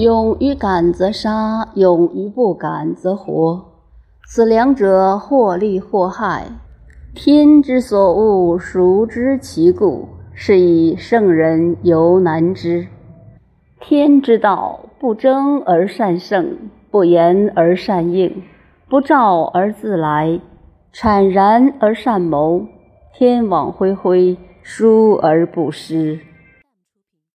勇于敢则杀，勇于不敢则活。此两者或利或害，天之所恶，孰知其故？是以圣人犹难知。天之道，不争而善胜，不言而善应，不召而自来，坦然而善谋。天网恢恢，疏而不失。